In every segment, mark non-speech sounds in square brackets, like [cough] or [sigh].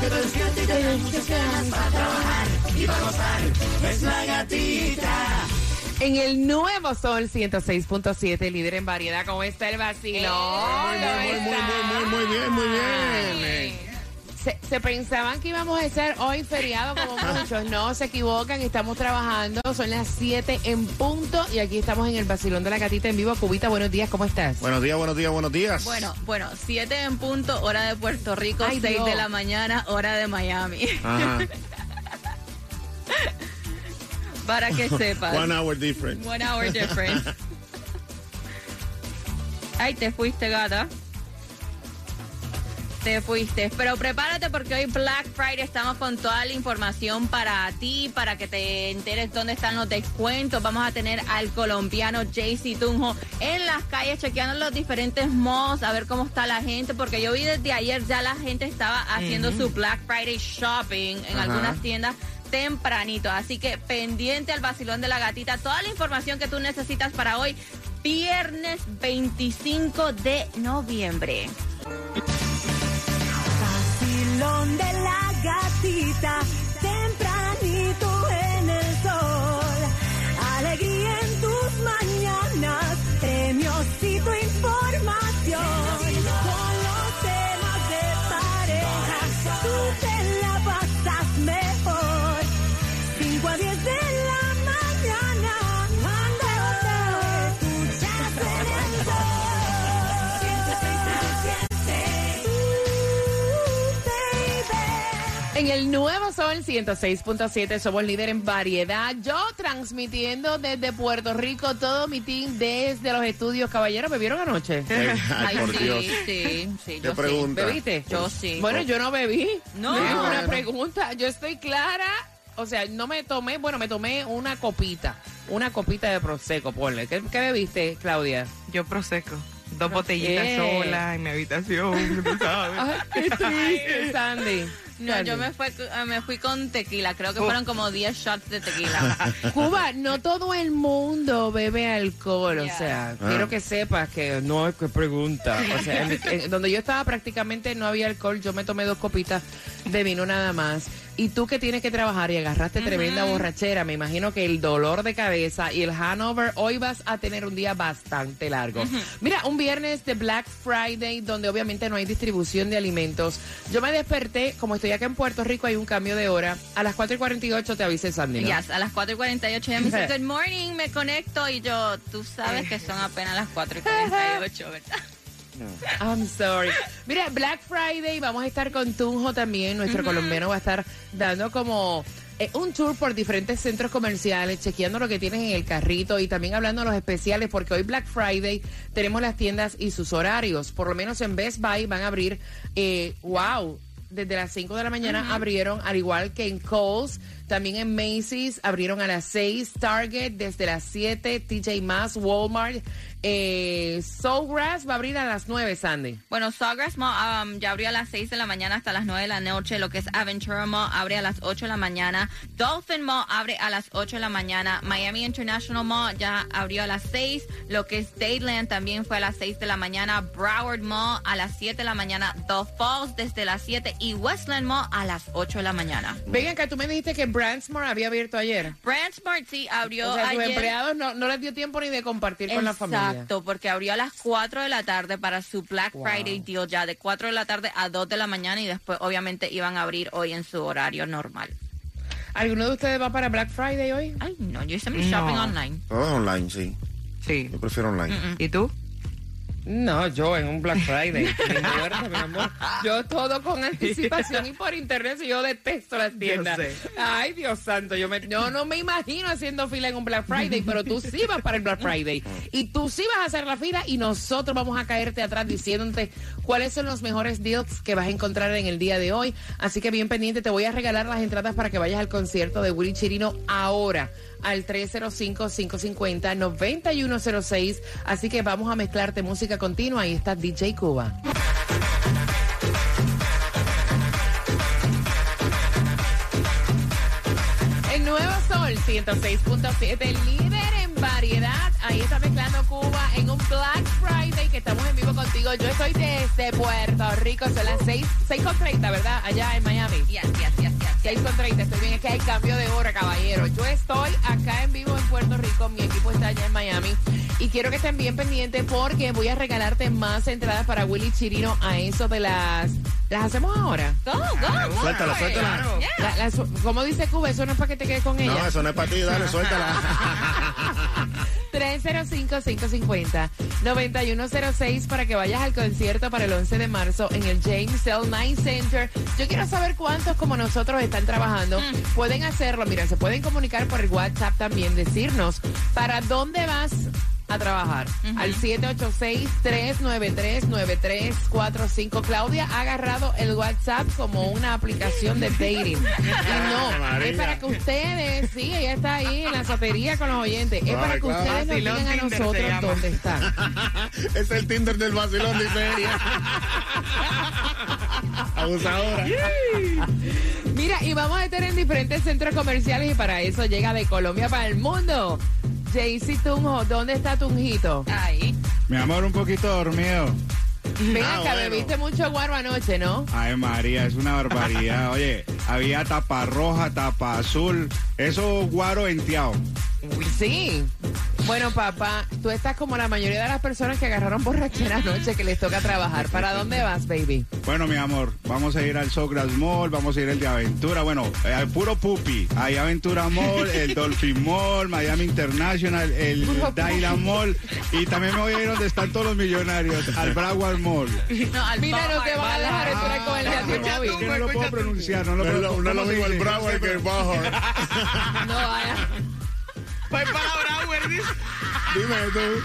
que te despierta y te da muchas ganas para trabajar y para gozar. Es la gatita. En el nuevo Sol 106.7, líder en variedad, ¿cómo está el vacilón? Muy, muy, muy, muy, muy, muy bien, muy bien. Se, se pensaban que íbamos a estar hoy feriado como muchos, no, se equivocan, estamos trabajando, son las 7 en punto y aquí estamos en el vacilón de la gatita en vivo. Cubita, buenos días, ¿cómo estás? Buenos días, buenos días, buenos días. Bueno, bueno, 7 en punto, hora de Puerto Rico, Ay, 6 Dios. de la mañana, hora de Miami. Ajá. [laughs] Para que [laughs] sepas. One hour difference. One hour difference. [laughs] Ay, te fuiste, gata. Te fuiste. Pero prepárate porque hoy Black Friday estamos con toda la información para ti, para que te enteres dónde están los descuentos. Vamos a tener al colombiano JC Tunjo en las calles chequeando los diferentes malls, a ver cómo está la gente, porque yo vi desde ayer ya la gente estaba haciendo su Black Friday shopping en algunas tiendas tempranito. Así que pendiente al vacilón de la gatita. Toda la información que tú necesitas para hoy, viernes 25 de noviembre. Vacilón de la gatita. En el nuevo Sol 106.7 somos líder en variedad. Yo transmitiendo desde Puerto Rico todo mi team desde los estudios. Caballeros, ¿bebieron anoche? [laughs] Ay, por sí, Dios. sí, sí, ¿Qué yo sí. pregunta? ¿Bebiste? Yo sí. Bueno, yo no bebí. No. Es una pregunta. Yo estoy clara. O sea, no me tomé, bueno, me tomé una copita. Una copita de Prosecco, ponle. ¿Qué, qué bebiste, Claudia? Yo proseco. Dos botellitas Eh. solas en mi habitación, tú sabes. Ay, qué triste, Sandy. No, yo me, fue, eh, me fui con tequila. Creo que fueron como 10 shots de tequila. [laughs] Cuba, no todo el mundo bebe alcohol, o sea, Ah. quiero que sepas que no es que pregunta. O sea, en- [laughs] en- donde yo estaba prácticamente no había alcohol, yo me tomé dos copitas de vino nada más. Y tú que tienes que trabajar y agarraste tremenda borrachera, me imagino que el dolor de cabeza y el hangover, hoy vas a tener un día bastante largo. Mira, un viernes de Black Friday, donde obviamente no hay distribución de alimentos. Yo me desperté, como estoy acá en Puerto Rico, hay un cambio de hora. A las 4 y 48 te avise Sandy. ¿no? Yes, a las 4 y 48 ella me dice, [laughs] good morning, me conecto. Y yo, tú sabes que son apenas las 4 y 48, [laughs] ¿verdad? I'm sorry. Mira, Black Friday, vamos a estar con Tunjo también. Nuestro colombiano va a estar dando como eh, un tour por diferentes centros comerciales, chequeando lo que tienes en el carrito y también hablando de los especiales, porque hoy Black Friday tenemos las tiendas y sus horarios. Por lo menos en Best Buy van a abrir, eh, wow, desde las 5 de la mañana abrieron, al igual que en Kohl's, también en Macy's abrieron a las 6, Target desde las 7, TJ Maxx, Walmart, eh, va a abrir a las 9, Sandy. Bueno, Sawgrass Mall um, ya abrió a las 6 de la mañana hasta las 9 de la noche. Lo que es Aventura Mall abre a las 8 de la mañana. Dolphin Mall abre a las 8 de la mañana. Miami International Mall ya abrió a las 6. Lo que es Dayland también fue a las 6 de la mañana. Broward Mall a las 7 de la mañana. The Falls desde las 7 y Westland Mall a las 8 de la mañana. Venga, acá tú me dijiste que Brandsmore había abierto ayer. Brandsmart sí abrió O sea, ayer. empleados no, no les dio tiempo ni de compartir con la familia. Exacto, porque abrió a las 4 de la tarde para su Black Wow. Friday deal ya de 4 de la tarde a 2 de la mañana y después obviamente iban a abrir hoy en su horario normal. ¿Alguno de ustedes va para Black Friday hoy? Ay, no, yo hice mi No. shopping online. Todo online, sí. Sí. Yo prefiero online. ¿Y tú? No, yo en un Black Friday. [laughs] Mi amor. Yo todo con anticipación y por internet. si Yo detesto las tiendas. sé. Ay, Dios santo. Yo, me, yo no me imagino haciendo fila en un Black Friday, pero tú sí vas para el Black Friday. Y tú sí vas a hacer la fila y nosotros vamos a caerte atrás diciéndote cuáles son los mejores deals que vas a encontrar en el día de hoy. Así que bien pendiente, te voy a regalar las entradas para que vayas al concierto de Willy Chirino ahora al 305-550-9106. Así que vamos a mezclarte música continua. Ahí está DJ Cuba. El nuevo Sol 106.7, líder en variedad. Ahí está mezclando Cuba en un Black Friday que estamos en vivo contigo. Yo estoy desde Puerto Rico, son las 6, 6.30, ¿verdad? Allá en Miami. Yes, yes, yes. 6 con 30, estoy bien, es que hay cambio de hora, caballero. Yo estoy acá en vivo en Puerto Rico, mi equipo está allá en Miami y quiero que estén bien pendientes porque voy a regalarte más entradas para Willy Chirino a eso de las... ¿Las hacemos ahora? Go, go, go. Suéltala, suéltala. Yeah. La- la su- ¿Cómo dice Cuba? Eso no es para que te quedes con ella. No, eso no es para ti, dale, suéltala. [laughs] 305-550-9106 para que vayas al concierto para el 11 de marzo en el James L. Knight Center. Yo quiero saber cuántos como nosotros están trabajando. Pueden hacerlo, mira, se pueden comunicar por el WhatsApp también, decirnos para dónde vas a trabajar. Al 786-393-9345. Claudia ha agarrado el WhatsApp como una aplicación de dating. Y [laughs] no, María. es para que ustedes, sí, ella está ahí en la sotería con los oyentes. Es para que ustedes nos digan a nosotros dónde están. [laughs] es el Tinder del vacilón de feria. [laughs] Abusadora. Mira, y vamos a estar en diferentes centros comerciales y para eso llega de Colombia para el mundo. Jaycee Tunjo, ¿dónde está Tunjito? Ahí. Mi amor, un poquito dormido. Ven Ah, acá, bueno. bebiste mucho guaro anoche, ¿no? Ay, María, es una barbaridad. [laughs] Oye, había tapa roja, tapa azul. Eso guaro enteado. Sí. Bueno, papá, tú estás como la mayoría de las personas que agarraron borrachera anoche que les toca trabajar. ¿Para dónde vas, baby? Bueno, mi amor, vamos a ir al Sogras Mall, vamos a ir al de Aventura. Bueno, eh, al puro pupi. Hay Aventura Mall, el [laughs] Dolphin Mall, Miami International, el. Dylan Mall. Y también me voy a ir donde están todos los millonarios, al Broward Mall. [laughs] No, al Mira, no te vas a dejar entrar con el Gatimóvil. que no lo puedo pronunciar, no No lo es puedo lo, no lo ¿cómo se mismo el? Broward que el Bauer. [laughs] No vaya. Voy para Broward, Dime tú.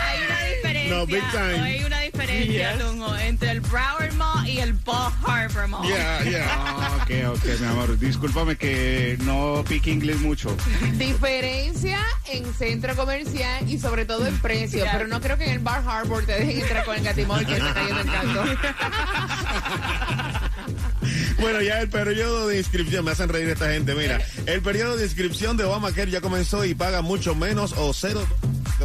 Hay una diferencia. No, big time. Hay una diferencia, Yes. Tunjo, entre el Broward Mall y el Ball Harbor Mall. Yeah, yeah. Ah, [laughs] ok, ok, mi amor. Discúlpame que no pique inglés mucho. Diferencia en centro comercial y sobre todo en precio. Pero no creo que en el Bar Harbor te dejen entrar con el Gatimóvil que está cayendo el canto. [laughs] Bueno, ya el periodo de inscripción, me hacen reír esta gente, mira. El periodo de inscripción de Obamacare ya comenzó y paga mucho menos o cero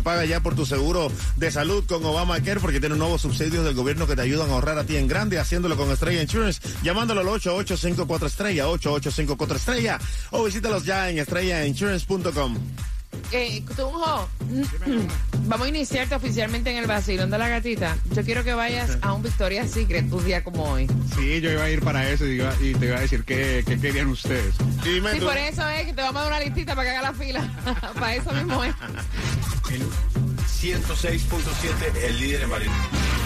paga ya por tu seguro de salud con Obamacare porque tiene nuevos subsidios del gobierno que te ayudan a ahorrar a ti en grande haciéndolo con Estrella Insurance, llamándolo al 8854 Estrella, 8854 Estrella o visítalos ya en estrellainsurance.com. Eh, Tunjo, vamos a iniciarte oficialmente en el vacilón de la gatita. Yo quiero que vayas a un Victoria's Secret un día como hoy. Sí, yo iba a ir para eso y, iba- y te iba a decir qué, qué querían ustedes. Y dime Sí, tú, por eso es que te vamos a dar una listita para que haga la fila. [laughs] para eso mismo es. 106.7, el líder en variedad.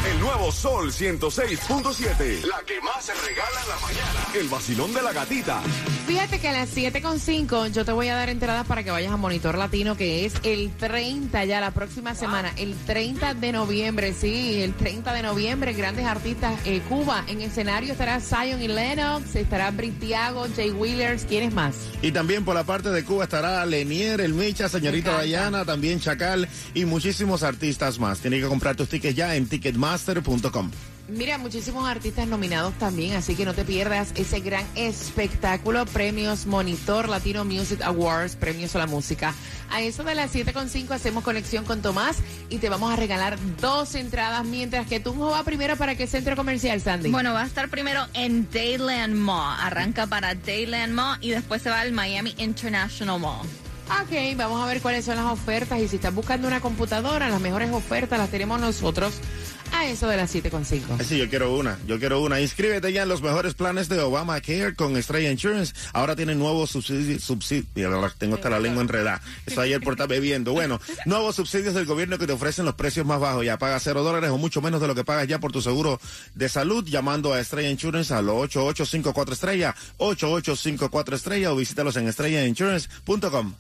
El nuevo Sol 106.7. La que más se regala en la mañana. El vacilón de la gatita. Fíjate que a las 7.5 yo te voy a dar entradas para que vayas a Monitor Latino, que es el 30 ya, la próxima semana, el 30 de noviembre, sí, el 30 de noviembre, grandes artistas, eh, Cuba, en escenario estará Zion y Lennox, estará Britiago, Jay Wheelers, ¿quiénes más? Y también por la parte de Cuba estará Lenier, El Micha, señorita. Dayana, también Chacal y muchísimos artistas más. Tienes que comprar tus tickets ya en ticketmaster.com. Mira, muchísimos artistas nominados también, así que no te pierdas ese gran espectáculo, premios Monitor Latino Music Awards, premios a la música. A eso de las 7.5 hacemos conexión con Tomás y te vamos a regalar dos entradas, mientras que tú va primero para qué centro comercial, Sandy. Bueno, va a estar primero en Dayland Mall. Arranca para Dayland Mall y después se va al Miami International Mall. Ok, vamos a ver cuáles son las ofertas y si estás buscando una computadora, las mejores ofertas las tenemos nosotros a eso de las 7.5. Sí, yo quiero una, yo quiero una. Inscríbete ya en los mejores planes de Obamacare con Estrella Insurance. Ahora tienen nuevos subsidios, subsidios, tengo hasta la lengua enredada. Eso ayer por estar bebiendo. Bueno, nuevos subsidios del gobierno que te ofrecen los precios más bajos. Ya pagas cero dólares o mucho menos de lo que pagas ya por tu seguro de salud llamando a Estrella Insurance al 8854 Estrella, 8854 Estrella o visítalos en estrellainsurance.com.